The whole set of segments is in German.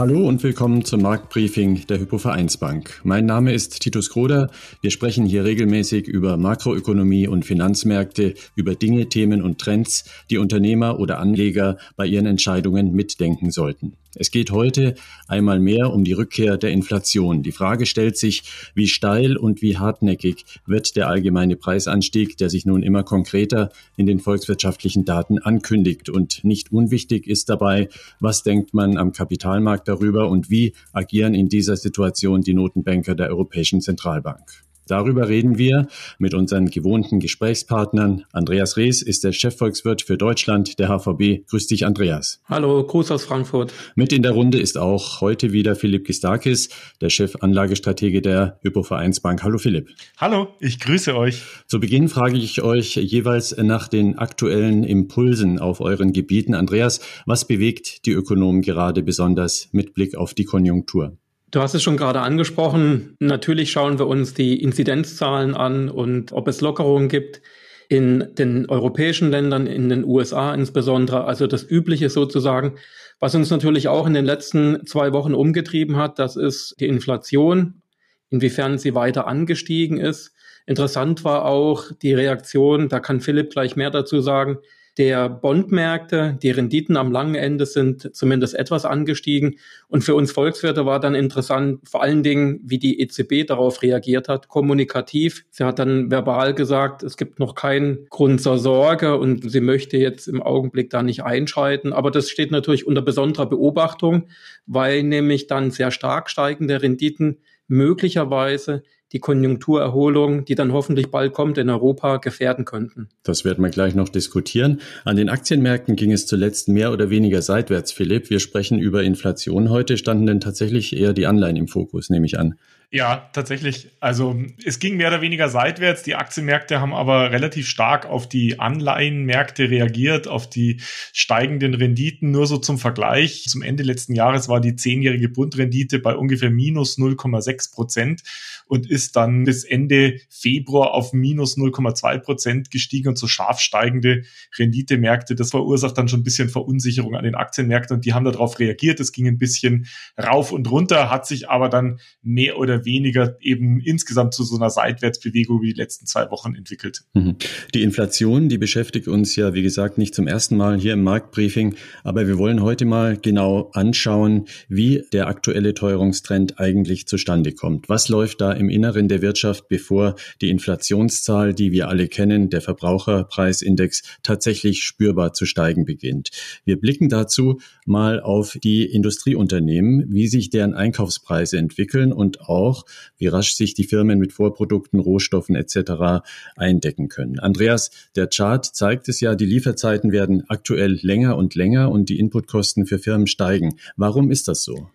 Hallo und willkommen zum Marktbriefing der Hypovereinsbank. Mein Name ist Titus Kroder. Wir sprechen hier regelmäßig über Makroökonomie und Finanzmärkte, über Dinge, Themen und Trends, die Unternehmer oder Anleger bei ihren Entscheidungen mitdenken sollten. Es geht heute einmal mehr um die Rückkehr der Inflation. Die Frage stellt sich, wie steil und wie hartnäckig wird der allgemeine Preisanstieg, der sich nun immer konkreter in den volkswirtschaftlichen Daten ankündigt. Und nicht unwichtig ist dabei, was denkt man am Kapitalmarkt darüber und wie agieren in dieser Situation die Notenbanker der Europäischen Zentralbank. Darüber reden wir mit unseren gewohnten Gesprächspartnern. Andreas Rees ist der Chefvolkswirt für Deutschland der HVB. Grüß dich, Andreas. Hallo, Gruß aus Frankfurt. Mit in der Runde ist auch heute wieder Philipp Gistakis, der Chefanlagestratege der Hypovereinsbank. Hallo, Philipp. Hallo, ich grüße euch. Zu Beginn frage ich euch jeweils nach den aktuellen Impulsen auf euren Gebieten. Andreas, was bewegt die Ökonomen gerade besonders mit Blick auf die Konjunktur? Du hast es schon gerade angesprochen. Natürlich schauen wir uns die Inzidenzzahlen an und ob es Lockerungen gibt in den europäischen Ländern, in den USA insbesondere. Also das Übliche sozusagen. Was uns natürlich auch in den letzten zwei Wochen umgetrieben hat, das ist die Inflation, inwiefern sie weiter angestiegen ist. Interessant war auch die Reaktion, da kann Philipp gleich mehr dazu sagen, der Bondmärkte, die Renditen am langen Ende sind zumindest etwas angestiegen. Und für uns Volkswirte war dann interessant, vor allen Dingen, wie die EZB darauf reagiert hat, kommunikativ. Sie hat dann verbal gesagt, es gibt noch keinen Grund zur Sorge und sie möchte jetzt im Augenblick da nicht einschreiten. Aber das steht natürlich unter besonderer Beobachtung, weil nämlich dann sehr stark steigende Renditen möglicherweise die Konjunkturerholung, die dann hoffentlich bald kommt in Europa, gefährden könnten. Das werden wir gleich noch diskutieren. An den Aktienmärkten ging es zuletzt mehr oder weniger seitwärts, Philipp. Wir sprechen über Inflation heute. Standen denn tatsächlich eher die Anleihen im Fokus, nehme ich an? Ja, tatsächlich. Also es ging mehr oder weniger seitwärts. Die Aktienmärkte haben aber relativ stark auf die Anleihenmärkte reagiert, auf die steigenden Renditen. Nur so zum Vergleich. Zum Ende letzten Jahres war die zehnjährige Bundrendite bei ungefähr minus 0,6 Prozent und ist dann bis Ende Februar auf minus 0,2 Prozent gestiegen und so scharf steigende Renditemärkte. Das verursacht dann schon ein bisschen Verunsicherung an den Aktienmärkten und die haben darauf reagiert. Es ging ein bisschen rauf und runter, hat sich aber dann mehr oder weniger eben insgesamt zu so einer Seitwärtsbewegung wie die letzten zwei Wochen entwickelt. Mhm. Die Inflation, die beschäftigt uns ja, wie gesagt, nicht zum ersten Mal hier im Marktbriefing, aber wir wollen heute mal genau anschauen, wie der aktuelle Teuerungstrend eigentlich zustande kommt. Was läuft da im Inneren der Wirtschaft, bevor die Inflationszahl, die wir alle kennen, der Verbraucherpreisindex, tatsächlich spürbar zu steigen beginnt? Wir blicken dazu mal auf die Industrieunternehmen, wie sich deren Einkaufspreise entwickeln und auch auch, wie rasch sich die Firmen mit Vorprodukten, Rohstoffen etc. eindecken können. Andreas, der Chart zeigt es ja, die Lieferzeiten werden aktuell länger und länger und die Inputkosten für Firmen steigen. Warum ist das so?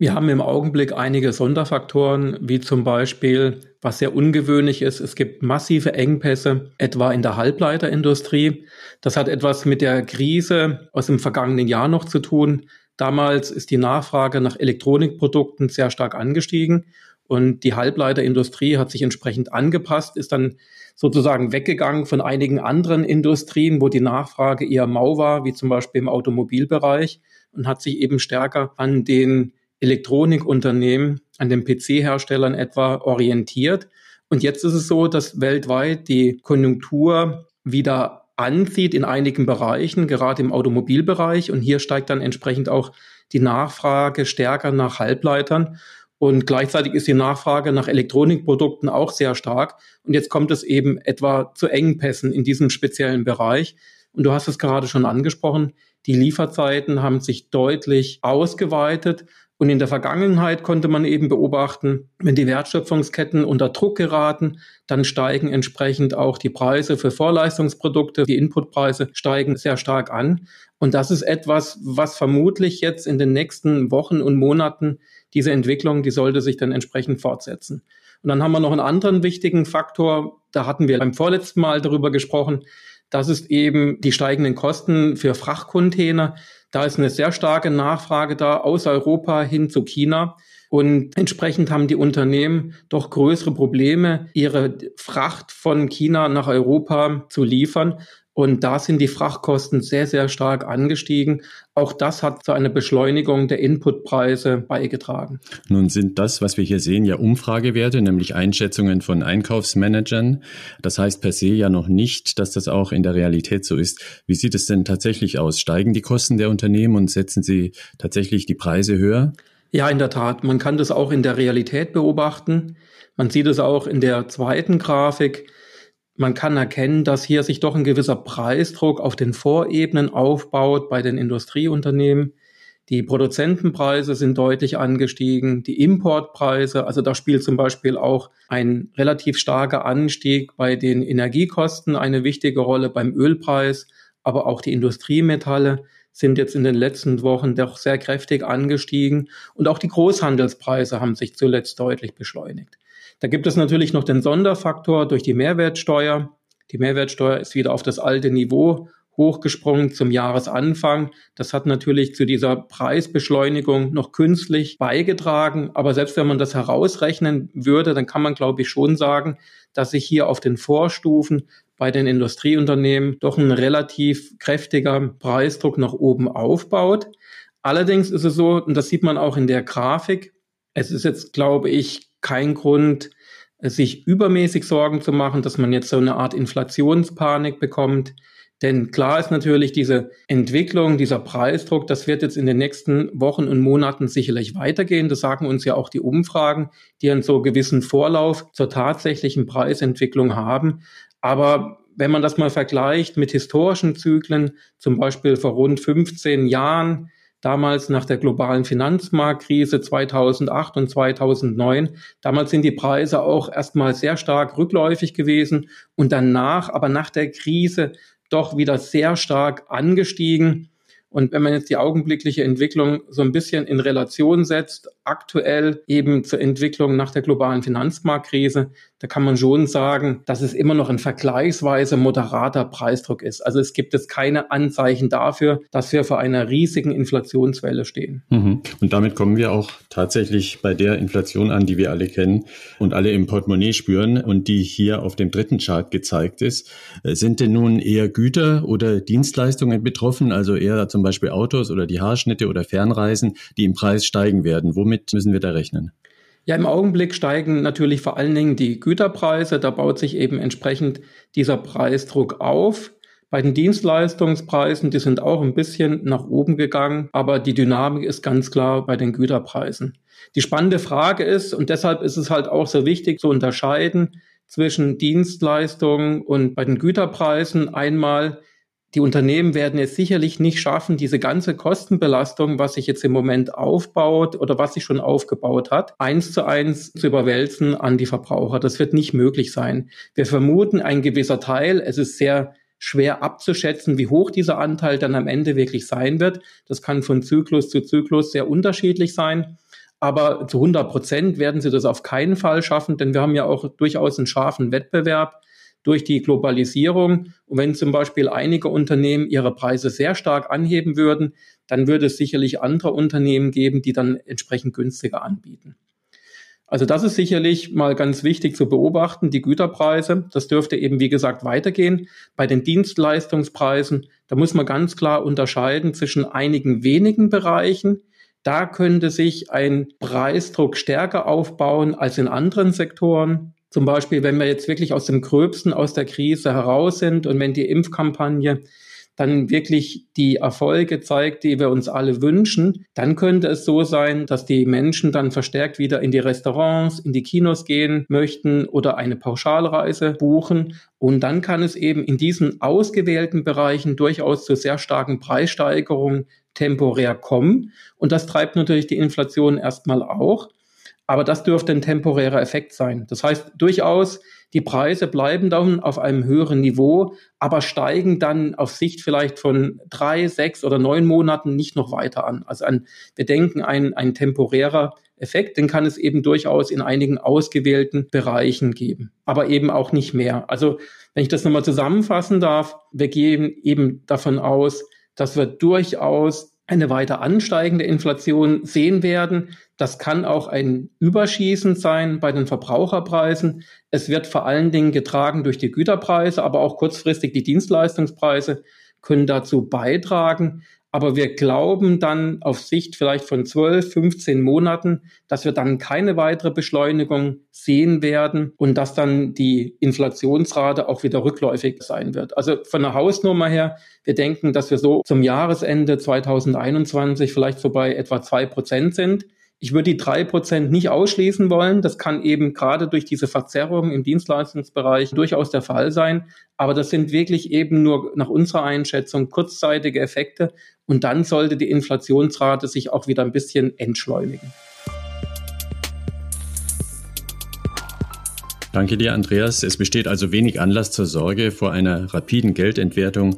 Wir haben im Augenblick einige Sonderfaktoren, wie zum Beispiel, was sehr ungewöhnlich ist, es gibt massive Engpässe, etwa in der Halbleiterindustrie. Das hat etwas mit der Krise aus dem vergangenen Jahr noch zu tun. Damals ist die Nachfrage nach Elektronikprodukten sehr stark angestiegen und die Halbleiterindustrie hat sich entsprechend angepasst, ist dann sozusagen weggegangen von einigen anderen Industrien, wo die Nachfrage eher mau war, wie zum Beispiel im Automobilbereich und hat sich eben stärker an den Elektronikunternehmen, an den PC-Herstellern etwa orientiert. Und jetzt ist es so, dass weltweit die Konjunktur wieder anzieht in einigen Bereichen, gerade im Automobilbereich. Und hier steigt dann entsprechend auch die Nachfrage stärker nach Halbleitern. Und gleichzeitig ist die Nachfrage nach Elektronikprodukten auch sehr stark. Und jetzt kommt es eben etwa zu Engpässen in diesem speziellen Bereich. Und du hast es gerade schon angesprochen, die Lieferzeiten haben sich deutlich ausgeweitet. Und in der Vergangenheit konnte man eben beobachten, wenn die Wertschöpfungsketten unter Druck geraten, dann steigen entsprechend auch die Preise für Vorleistungsprodukte, die Inputpreise steigen sehr stark an. Und das ist etwas, was vermutlich jetzt in den nächsten Wochen und Monaten diese Entwicklung, die sollte sich dann entsprechend fortsetzen. Und dann haben wir noch einen anderen wichtigen Faktor, da hatten wir beim vorletzten Mal darüber gesprochen, das ist eben die steigenden Kosten für Frachtcontainer. Da ist eine sehr starke Nachfrage da aus Europa hin zu China. Und entsprechend haben die Unternehmen doch größere Probleme, ihre Fracht von China nach Europa zu liefern. Und da sind die Frachtkosten sehr, sehr stark angestiegen. Auch das hat zu einer Beschleunigung der Inputpreise beigetragen. Nun sind das, was wir hier sehen, ja Umfragewerte, nämlich Einschätzungen von Einkaufsmanagern. Das heißt per se ja noch nicht, dass das auch in der Realität so ist. Wie sieht es denn tatsächlich aus? Steigen die Kosten der Unternehmen und setzen sie tatsächlich die Preise höher? Ja, in der Tat. Man kann das auch in der Realität beobachten. Man sieht es auch in der zweiten Grafik. Man kann erkennen, dass hier sich doch ein gewisser Preisdruck auf den Vorebenen aufbaut bei den Industrieunternehmen. Die Produzentenpreise sind deutlich angestiegen, die Importpreise, also da spielt zum Beispiel auch ein relativ starker Anstieg bei den Energiekosten eine wichtige Rolle beim Ölpreis, aber auch die Industriemetalle sind jetzt in den letzten Wochen doch sehr kräftig angestiegen und auch die Großhandelspreise haben sich zuletzt deutlich beschleunigt. Da gibt es natürlich noch den Sonderfaktor durch die Mehrwertsteuer. Die Mehrwertsteuer ist wieder auf das alte Niveau hochgesprungen zum Jahresanfang. Das hat natürlich zu dieser Preisbeschleunigung noch künstlich beigetragen. Aber selbst wenn man das herausrechnen würde, dann kann man, glaube ich, schon sagen, dass sich hier auf den Vorstufen bei den Industrieunternehmen doch ein relativ kräftiger Preisdruck nach oben aufbaut. Allerdings ist es so, und das sieht man auch in der Grafik, es ist jetzt, glaube ich, kein Grund, sich übermäßig Sorgen zu machen, dass man jetzt so eine Art Inflationspanik bekommt. Denn klar ist natürlich diese Entwicklung, dieser Preisdruck, das wird jetzt in den nächsten Wochen und Monaten sicherlich weitergehen. Das sagen uns ja auch die Umfragen, die einen so gewissen Vorlauf zur tatsächlichen Preisentwicklung haben. Aber wenn man das mal vergleicht mit historischen Zyklen, zum Beispiel vor rund 15 Jahren, damals nach der globalen Finanzmarktkrise 2008 und 2009. Damals sind die Preise auch erstmal sehr stark rückläufig gewesen und danach, aber nach der Krise doch wieder sehr stark angestiegen. Und wenn man jetzt die augenblickliche Entwicklung so ein bisschen in Relation setzt, aktuell eben zur Entwicklung nach der globalen Finanzmarktkrise, da kann man schon sagen, dass es immer noch ein vergleichsweise moderater Preisdruck ist. Also es gibt jetzt keine Anzeichen dafür, dass wir vor einer riesigen Inflationswelle stehen. Mhm. Und damit kommen wir auch tatsächlich bei der Inflation an, die wir alle kennen und alle im Portemonnaie spüren und die hier auf dem dritten Chart gezeigt ist. Äh, sind denn nun eher Güter oder Dienstleistungen betroffen, also eher zum Beispiel Autos oder die Haarschnitte oder Fernreisen, die im Preis steigen werden? Womit müssen wir da rechnen? Ja, im Augenblick steigen natürlich vor allen Dingen die Güterpreise. Da baut sich eben entsprechend dieser Preisdruck auf. Bei den Dienstleistungspreisen, die sind auch ein bisschen nach oben gegangen, aber die Dynamik ist ganz klar bei den Güterpreisen. Die spannende Frage ist, und deshalb ist es halt auch so wichtig zu unterscheiden zwischen Dienstleistungen und bei den Güterpreisen einmal die Unternehmen werden es sicherlich nicht schaffen, diese ganze Kostenbelastung, was sich jetzt im Moment aufbaut oder was sich schon aufgebaut hat, eins zu eins zu überwälzen an die Verbraucher. Das wird nicht möglich sein. Wir vermuten ein gewisser Teil. Es ist sehr schwer abzuschätzen, wie hoch dieser Anteil dann am Ende wirklich sein wird. Das kann von Zyklus zu Zyklus sehr unterschiedlich sein. Aber zu 100 Prozent werden sie das auf keinen Fall schaffen, denn wir haben ja auch durchaus einen scharfen Wettbewerb durch die Globalisierung. Und wenn zum Beispiel einige Unternehmen ihre Preise sehr stark anheben würden, dann würde es sicherlich andere Unternehmen geben, die dann entsprechend günstiger anbieten. Also das ist sicherlich mal ganz wichtig zu beobachten, die Güterpreise. Das dürfte eben, wie gesagt, weitergehen. Bei den Dienstleistungspreisen, da muss man ganz klar unterscheiden zwischen einigen wenigen Bereichen. Da könnte sich ein Preisdruck stärker aufbauen als in anderen Sektoren. Zum Beispiel, wenn wir jetzt wirklich aus dem Gröbsten, aus der Krise heraus sind und wenn die Impfkampagne dann wirklich die Erfolge zeigt, die wir uns alle wünschen, dann könnte es so sein, dass die Menschen dann verstärkt wieder in die Restaurants, in die Kinos gehen möchten oder eine Pauschalreise buchen. Und dann kann es eben in diesen ausgewählten Bereichen durchaus zu sehr starken Preissteigerungen temporär kommen. Und das treibt natürlich die Inflation erstmal auch. Aber das dürfte ein temporärer Effekt sein. Das heißt durchaus, die Preise bleiben dann auf einem höheren Niveau, aber steigen dann auf Sicht vielleicht von drei, sechs oder neun Monaten nicht noch weiter an. Also ein, wir denken, ein, ein temporärer Effekt, den kann es eben durchaus in einigen ausgewählten Bereichen geben, aber eben auch nicht mehr. Also wenn ich das nochmal zusammenfassen darf, wir gehen eben davon aus, dass wir durchaus eine weiter ansteigende Inflation sehen werden. Das kann auch ein Überschießen sein bei den Verbraucherpreisen. Es wird vor allen Dingen getragen durch die Güterpreise, aber auch kurzfristig die Dienstleistungspreise können dazu beitragen. Aber wir glauben dann auf Sicht vielleicht von 12, 15 Monaten, dass wir dann keine weitere Beschleunigung sehen werden und dass dann die Inflationsrate auch wieder rückläufig sein wird. Also von der Hausnummer her, wir denken, dass wir so zum Jahresende 2021 vielleicht so bei etwa zwei Prozent sind. Ich würde die drei Prozent nicht ausschließen wollen. Das kann eben gerade durch diese Verzerrung im Dienstleistungsbereich durchaus der Fall sein. Aber das sind wirklich eben nur nach unserer Einschätzung kurzzeitige Effekte. Und dann sollte die Inflationsrate sich auch wieder ein bisschen entschleunigen. Danke dir, Andreas. Es besteht also wenig Anlass zur Sorge vor einer rapiden Geldentwertung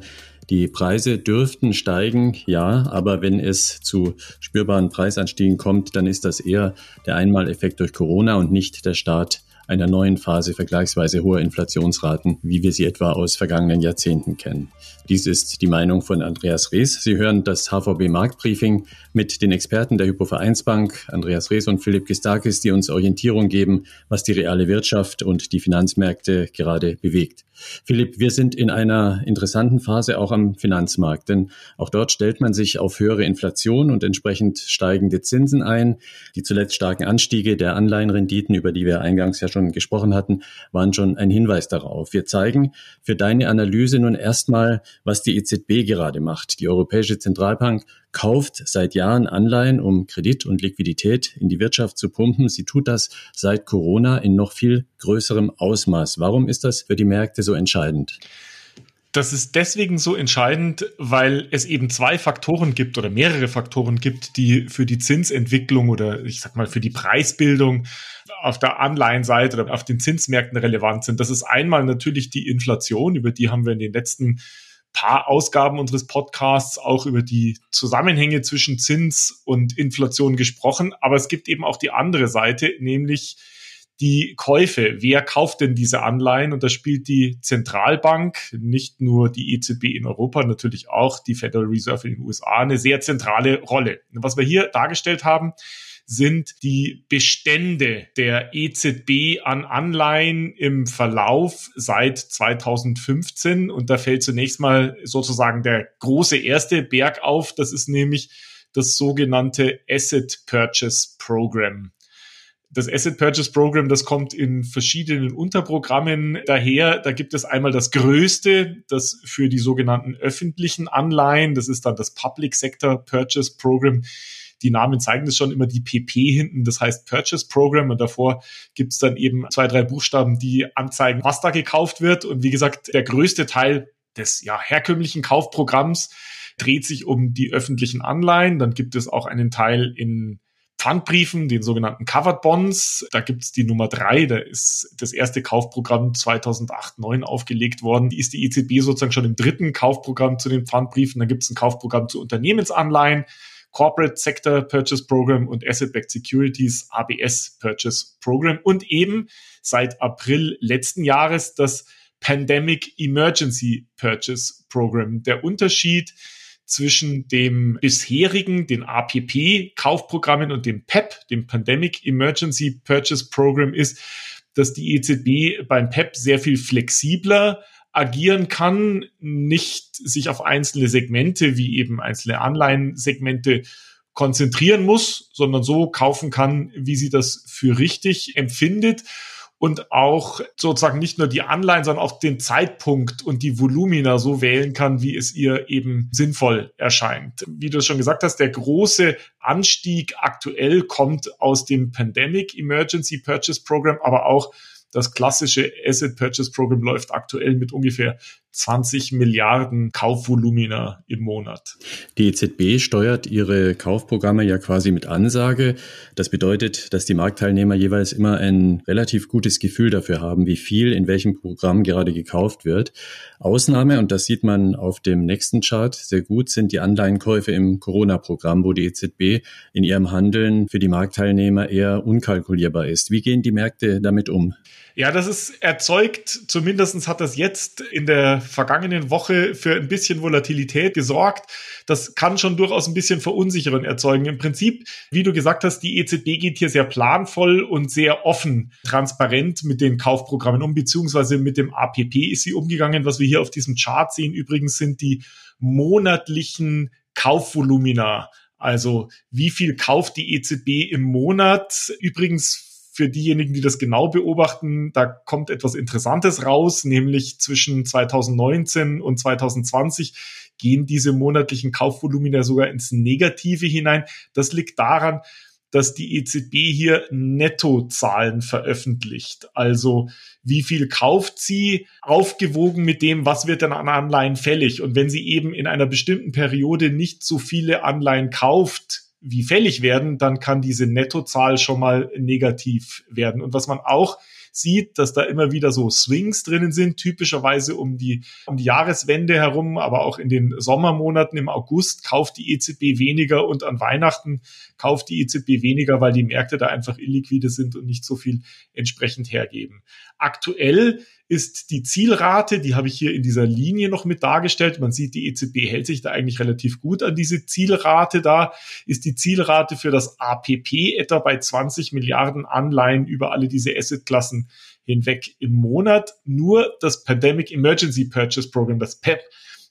die Preise dürften steigen, ja, aber wenn es zu spürbaren Preisanstiegen kommt, dann ist das eher der Einmaleffekt durch Corona und nicht der Start einer neuen Phase vergleichsweise hoher Inflationsraten, wie wir sie etwa aus vergangenen Jahrzehnten kennen. Dies ist die Meinung von Andreas Rees. Sie hören das HVB Marktbriefing mit den Experten der Hypovereinsbank, Andreas Rees und Philipp Gistakis, die uns Orientierung geben, was die reale Wirtschaft und die Finanzmärkte gerade bewegt. Philipp, wir sind in einer interessanten Phase auch am Finanzmarkt, denn auch dort stellt man sich auf höhere Inflation und entsprechend steigende Zinsen ein. Die zuletzt starken Anstiege der Anleihenrenditen, über die wir eingangs ja schon gesprochen hatten, waren schon ein Hinweis darauf. Wir zeigen für deine Analyse nun erstmal, was die EZB gerade macht. Die Europäische Zentralbank kauft seit Jahren Anleihen, um Kredit und Liquidität in die Wirtschaft zu pumpen. Sie tut das seit Corona in noch viel größerem Ausmaß. Warum ist das für die Märkte so entscheidend? Das ist deswegen so entscheidend, weil es eben zwei Faktoren gibt oder mehrere Faktoren gibt, die für die Zinsentwicklung oder ich sag mal für die Preisbildung auf der Anleihenseite oder auf den Zinsmärkten relevant sind. Das ist einmal natürlich die Inflation, über die haben wir in den letzten paar Ausgaben unseres Podcasts auch über die Zusammenhänge zwischen Zins und Inflation gesprochen. Aber es gibt eben auch die andere Seite, nämlich die Käufe. Wer kauft denn diese Anleihen? Und da spielt die Zentralbank, nicht nur die EZB in Europa, natürlich auch die Federal Reserve in den USA eine sehr zentrale Rolle. Was wir hier dargestellt haben, sind die Bestände der EZB an Anleihen im Verlauf seit 2015. Und da fällt zunächst mal sozusagen der große erste Berg auf. Das ist nämlich das sogenannte Asset Purchase Program. Das Asset Purchase Program, das kommt in verschiedenen Unterprogrammen daher. Da gibt es einmal das größte, das für die sogenannten öffentlichen Anleihen, das ist dann das Public Sector Purchase Program die Namen zeigen das schon immer die PP hinten, das heißt Purchase Program und davor gibt's dann eben zwei, drei Buchstaben, die anzeigen, was da gekauft wird. Und wie gesagt, der größte Teil des ja, herkömmlichen Kaufprogramms dreht sich um die öffentlichen Anleihen. Dann gibt es auch einen Teil in Pfandbriefen, den sogenannten Covered Bonds. Da gibt's die Nummer drei, da ist das erste Kaufprogramm 2008-9 aufgelegt worden. Die ist die EZB sozusagen schon im dritten Kaufprogramm zu den Pfandbriefen. Dann gibt's ein Kaufprogramm zu Unternehmensanleihen. Corporate Sector Purchase Program und Asset-Backed Securities ABS Purchase Program und eben seit April letzten Jahres das Pandemic Emergency Purchase Program. Der Unterschied zwischen dem bisherigen, den APP-Kaufprogrammen und dem PEP, e dem Pandemic Emergency Purchase Program ist, dass die EZB beim PEP e sehr viel flexibler agieren kann, nicht sich auf einzelne Segmente wie eben einzelne Anleihensegmente konzentrieren muss, sondern so kaufen kann, wie sie das für richtig empfindet und auch sozusagen nicht nur die Anleihen, sondern auch den Zeitpunkt und die Volumina so wählen kann, wie es ihr eben sinnvoll erscheint. Wie du schon gesagt hast, der große Anstieg aktuell kommt aus dem Pandemic Emergency Purchase Program, aber auch das klassische Asset Purchase Program läuft aktuell mit ungefähr 20 Milliarden Kaufvolumina im Monat. Die EZB steuert ihre Kaufprogramme ja quasi mit Ansage. Das bedeutet, dass die Marktteilnehmer jeweils immer ein relativ gutes Gefühl dafür haben, wie viel in welchem Programm gerade gekauft wird. Ausnahme, und das sieht man auf dem nächsten Chart sehr gut, sind die Anleihenkäufe im Corona-Programm, wo die EZB in ihrem Handeln für die Marktteilnehmer eher unkalkulierbar ist. Wie gehen die Märkte damit um? Ja, das ist erzeugt, zumindestens hat das jetzt in der vergangenen Woche für ein bisschen Volatilität gesorgt. Das kann schon durchaus ein bisschen Verunsicherung erzeugen. Im Prinzip, wie du gesagt hast, die EZB geht hier sehr planvoll und sehr offen, transparent mit den Kaufprogrammen um, beziehungsweise mit dem APP ist sie umgegangen. Was wir hier auf diesem Chart sehen, übrigens sind die monatlichen Kaufvolumina. Also wie viel kauft die EZB im Monat? Übrigens für diejenigen, die das genau beobachten, da kommt etwas Interessantes raus, nämlich zwischen 2019 und 2020 gehen diese monatlichen Kaufvolumina sogar ins Negative hinein. Das liegt daran, dass die EZB hier Nettozahlen veröffentlicht. Also wie viel kauft sie, aufgewogen mit dem, was wird denn an Anleihen fällig. Und wenn sie eben in einer bestimmten Periode nicht so viele Anleihen kauft, wie fällig werden, dann kann diese Nettozahl schon mal negativ werden. Und was man auch sieht, dass da immer wieder so Swings drinnen sind, typischerweise um die, um die Jahreswende herum, aber auch in den Sommermonaten im August kauft die EZB weniger und an Weihnachten kauft die EZB weniger, weil die Märkte da einfach illiquide sind und nicht so viel entsprechend hergeben. Aktuell ist die Zielrate, die habe ich hier in dieser Linie noch mit dargestellt. Man sieht, die EZB hält sich da eigentlich relativ gut an diese Zielrate da. Ist die Zielrate für das APP etwa bei 20 Milliarden Anleihen über alle diese Assetklassen hinweg im Monat. Nur das Pandemic Emergency Purchase Program, das PEP,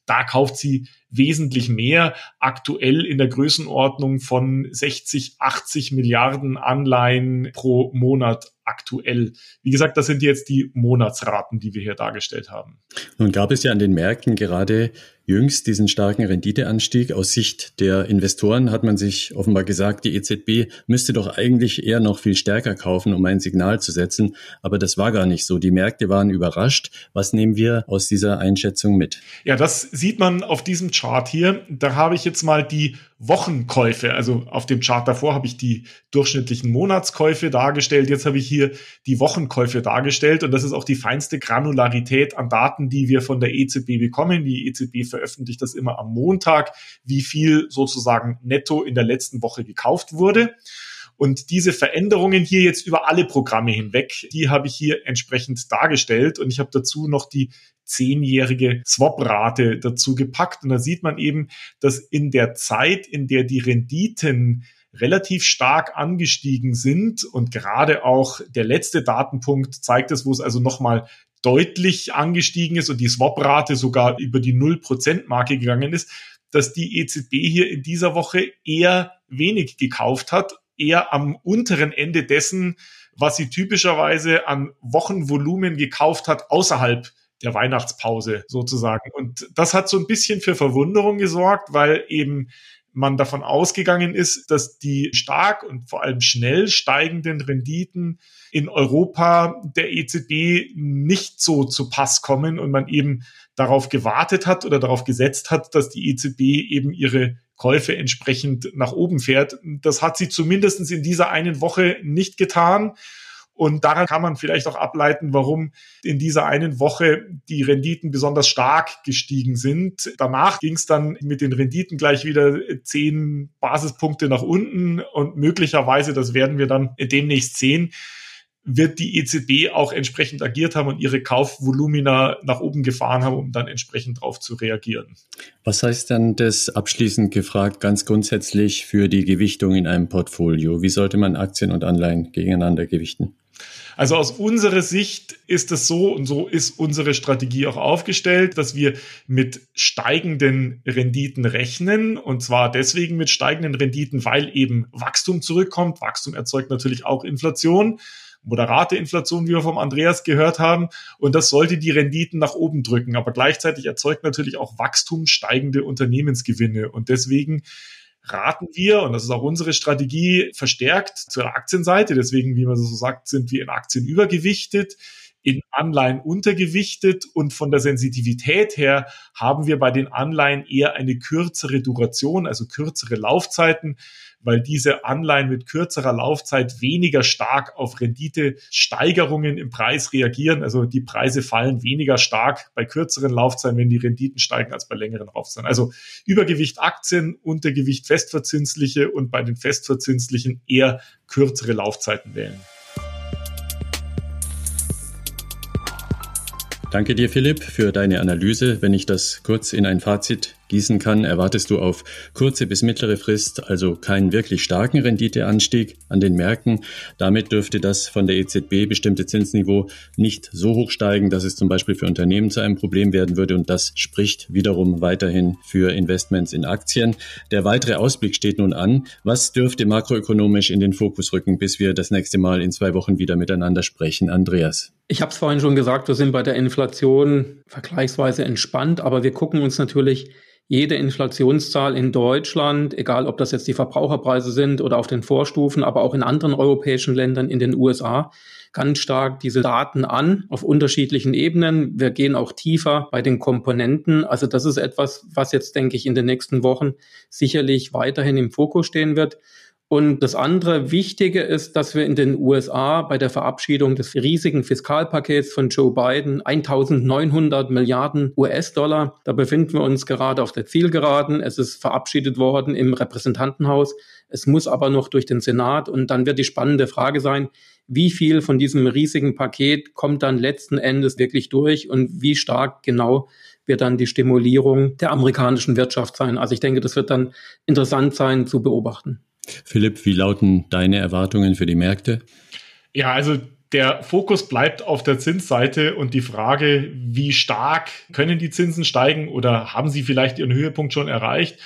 da kauft sie wesentlich mehr, aktuell in der Größenordnung von 60, 80 Milliarden Anleihen pro Monat aktuell. Wie gesagt, das sind jetzt die Monatsraten, die wir hier dargestellt haben. Nun gab es ja an den Märkten gerade jüngst diesen starken Renditeanstieg. Aus Sicht der Investoren hat man sich offenbar gesagt, die EZB müsste doch eigentlich eher noch viel stärker kaufen, um ein Signal zu setzen. Aber das war gar nicht so. Die Märkte waren überrascht. Was nehmen wir aus dieser Einschätzung mit? Ja, das sieht man auf diesem Chart hier. Da habe ich jetzt mal die Wochenkäufe, also auf dem Chart davor habe ich die durchschnittlichen Monatskäufe dargestellt. Jetzt habe ich hier die Wochenkäufe dargestellt und das ist auch die feinste Granularität an Daten, die wir von der EZB bekommen. Die EZB veröffentlicht das immer am Montag, wie viel sozusagen netto in der letzten Woche gekauft wurde. Und diese Veränderungen hier jetzt über alle Programme hinweg, die habe ich hier entsprechend dargestellt. Und ich habe dazu noch die zehnjährige Swap-Rate dazu gepackt. Und da sieht man eben, dass in der Zeit, in der die Renditen relativ stark angestiegen sind und gerade auch der letzte Datenpunkt zeigt es, wo es also nochmal deutlich angestiegen ist und die Swap-Rate sogar über die 0%-Marke gegangen ist, dass die EZB hier in dieser Woche eher wenig gekauft hat eher am unteren Ende dessen, was sie typischerweise an Wochenvolumen gekauft hat, außerhalb der Weihnachtspause sozusagen. Und das hat so ein bisschen für Verwunderung gesorgt, weil eben man davon ausgegangen ist, dass die stark und vor allem schnell steigenden Renditen in Europa der EZB nicht so zu Pass kommen und man eben darauf gewartet hat oder darauf gesetzt hat, dass die EZB eben ihre Käufe entsprechend nach oben fährt. Das hat sie zumindest in dieser einen Woche nicht getan. Und daran kann man vielleicht auch ableiten, warum in dieser einen Woche die Renditen besonders stark gestiegen sind. Danach ging es dann mit den Renditen gleich wieder zehn Basispunkte nach unten und möglicherweise, das werden wir dann demnächst sehen, wird die EZB auch entsprechend agiert haben und ihre Kaufvolumina nach oben gefahren haben, um dann entsprechend darauf zu reagieren. Was heißt dann das abschließend gefragt ganz grundsätzlich für die Gewichtung in einem Portfolio? Wie sollte man Aktien und Anleihen gegeneinander gewichten? Also aus unserer Sicht ist es so und so ist unsere Strategie auch aufgestellt, dass wir mit steigenden Renditen rechnen und zwar deswegen mit steigenden Renditen, weil eben Wachstum zurückkommt. Wachstum erzeugt natürlich auch Inflation moderate Inflation, wie wir vom Andreas gehört haben. Und das sollte die Renditen nach oben drücken. Aber gleichzeitig erzeugt natürlich auch Wachstum steigende Unternehmensgewinne. Und deswegen raten wir, und das ist auch unsere Strategie, verstärkt zur Aktienseite. Deswegen, wie man so sagt, sind wir in Aktien übergewichtet in Anleihen untergewichtet und von der Sensitivität her haben wir bei den Anleihen eher eine kürzere Duration, also kürzere Laufzeiten weil diese Anleihen mit kürzerer Laufzeit weniger stark auf Renditesteigerungen im Preis reagieren. Also die Preise fallen weniger stark bei kürzeren Laufzeiten, wenn die Renditen steigen, als bei längeren Laufzeiten. Also Übergewicht Aktien, Untergewicht festverzinsliche und bei den festverzinslichen eher kürzere Laufzeiten wählen. Danke dir, Philipp, für deine Analyse. Wenn ich das kurz in ein Fazit gießen kann, erwartest du auf kurze bis mittlere Frist also keinen wirklich starken Renditeanstieg an den Märkten. Damit dürfte das von der EZB bestimmte Zinsniveau nicht so hoch steigen, dass es zum Beispiel für Unternehmen zu einem Problem werden würde und das spricht wiederum weiterhin für Investments in Aktien. Der weitere Ausblick steht nun an. Was dürfte makroökonomisch in den Fokus rücken, bis wir das nächste Mal in zwei Wochen wieder miteinander sprechen? Andreas. Ich habe es vorhin schon gesagt, wir sind bei der Inflation vergleichsweise entspannt, aber wir gucken uns natürlich jede Inflationszahl in Deutschland, egal ob das jetzt die Verbraucherpreise sind oder auf den Vorstufen, aber auch in anderen europäischen Ländern, in den USA, ganz stark diese Daten an auf unterschiedlichen Ebenen. Wir gehen auch tiefer bei den Komponenten. Also das ist etwas, was jetzt, denke ich, in den nächsten Wochen sicherlich weiterhin im Fokus stehen wird. Und das andere Wichtige ist, dass wir in den USA bei der Verabschiedung des riesigen Fiskalpakets von Joe Biden 1900 Milliarden US-Dollar, da befinden wir uns gerade auf der Zielgeraden. Es ist verabschiedet worden im Repräsentantenhaus. Es muss aber noch durch den Senat. Und dann wird die spannende Frage sein, wie viel von diesem riesigen Paket kommt dann letzten Endes wirklich durch und wie stark genau wird dann die Stimulierung der amerikanischen Wirtschaft sein. Also ich denke, das wird dann interessant sein zu beobachten. Philipp, wie lauten deine Erwartungen für die Märkte? Ja, also der Fokus bleibt auf der Zinsseite und die Frage, wie stark können die Zinsen steigen oder haben sie vielleicht ihren Höhepunkt schon erreicht?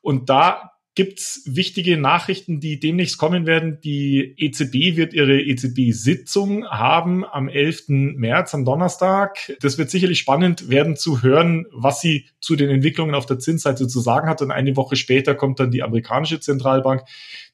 Und da gibt's wichtige Nachrichten, die demnächst kommen werden. Die EZB wird ihre EZB-Sitzung haben am 11. März, am Donnerstag. Das wird sicherlich spannend werden zu hören, was sie zu den Entwicklungen auf der Zinsseite zu sagen hat. Und eine Woche später kommt dann die amerikanische Zentralbank,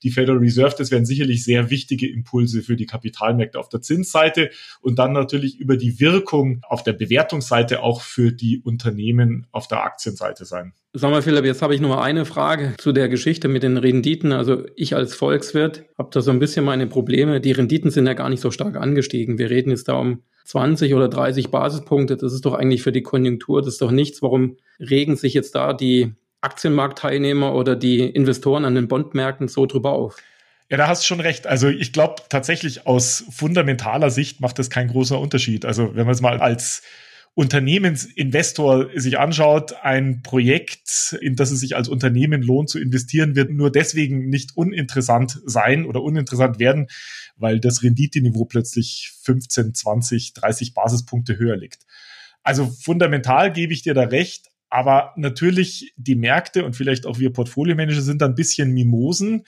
die Federal Reserve. Das werden sicherlich sehr wichtige Impulse für die Kapitalmärkte auf der Zinsseite und dann natürlich über die Wirkung auf der Bewertungsseite auch für die Unternehmen auf der Aktienseite sein. Sag mal, Philipp, jetzt habe ich nur eine Frage zu der Geschichte mit den Renditen. Also ich als Volkswirt habe da so ein bisschen meine Probleme. Die Renditen sind ja gar nicht so stark angestiegen. Wir reden jetzt da um 20 oder 30 Basispunkte. Das ist doch eigentlich für die Konjunktur, das ist doch nichts. Warum regen sich jetzt da die Aktienmarktteilnehmer oder die Investoren an den Bondmärkten so drüber auf? Ja, da hast du schon recht. Also ich glaube tatsächlich aus fundamentaler Sicht macht das kein großer Unterschied. Also wenn man es mal als Unternehmensinvestor sich anschaut, ein Projekt, in das es sich als Unternehmen lohnt zu investieren, wird nur deswegen nicht uninteressant sein oder uninteressant werden, weil das Renditeniveau plötzlich 15, 20, 30 Basispunkte höher liegt. Also fundamental gebe ich dir da recht, aber natürlich die Märkte und vielleicht auch wir Portfolio-Manager sind da ein bisschen Mimosen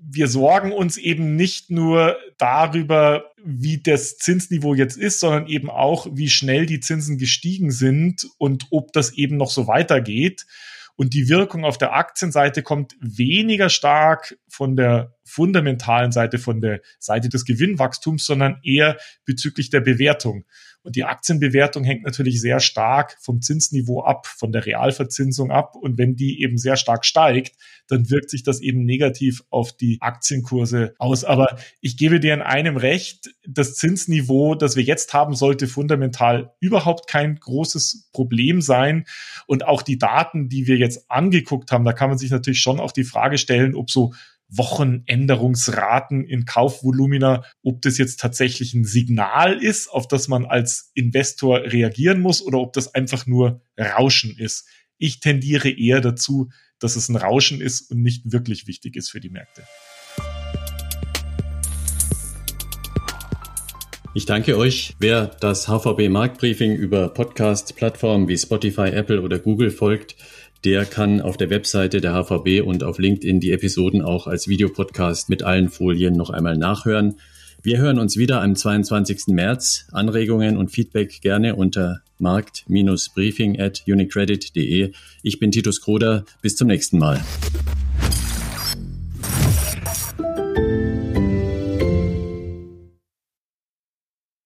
wir sorgen uns eben nicht nur darüber, wie das Zinsniveau jetzt ist, sondern eben auch, wie schnell die Zinsen gestiegen sind und ob das eben noch so weitergeht. Und die Wirkung auf der Aktienseite kommt weniger stark von der fundamentalen Seite, von der Seite des Gewinnwachstums, sondern eher bezüglich der Bewertung. Und die Aktienbewertung hängt natürlich sehr stark vom Zinsniveau ab, von der Realverzinsung ab. Und wenn die eben sehr stark steigt, dann wirkt sich das eben negativ auf die Aktienkurse aus. Aber ich gebe dir in einem recht, das Zinsniveau, das wir jetzt haben, sollte fundamental überhaupt kein großes Problem sein. Und auch die Daten, die wir jetzt angeguckt haben, da kann man sich natürlich schon auch die Frage stellen, ob so Wochenänderungsraten in Kaufvolumina, ob das jetzt tatsächlich ein Signal ist, auf das man als Investor reagieren muss oder ob das einfach nur Rauschen ist. Ich tendiere eher dazu, dass es ein Rauschen ist und nicht wirklich wichtig ist für die Märkte. Ich danke euch. Wer das HVB Marktbriefing über Podcast-Plattformen wie Spotify, Apple oder Google folgt, der kann auf der Webseite der HVB und auf LinkedIn die Episoden auch als Videopodcast mit allen Folien noch einmal nachhören. Wir hören uns wieder am 22. März. Anregungen und Feedback gerne unter markt-briefing at unicredit.de. Ich bin Titus Kroder. Bis zum nächsten Mal.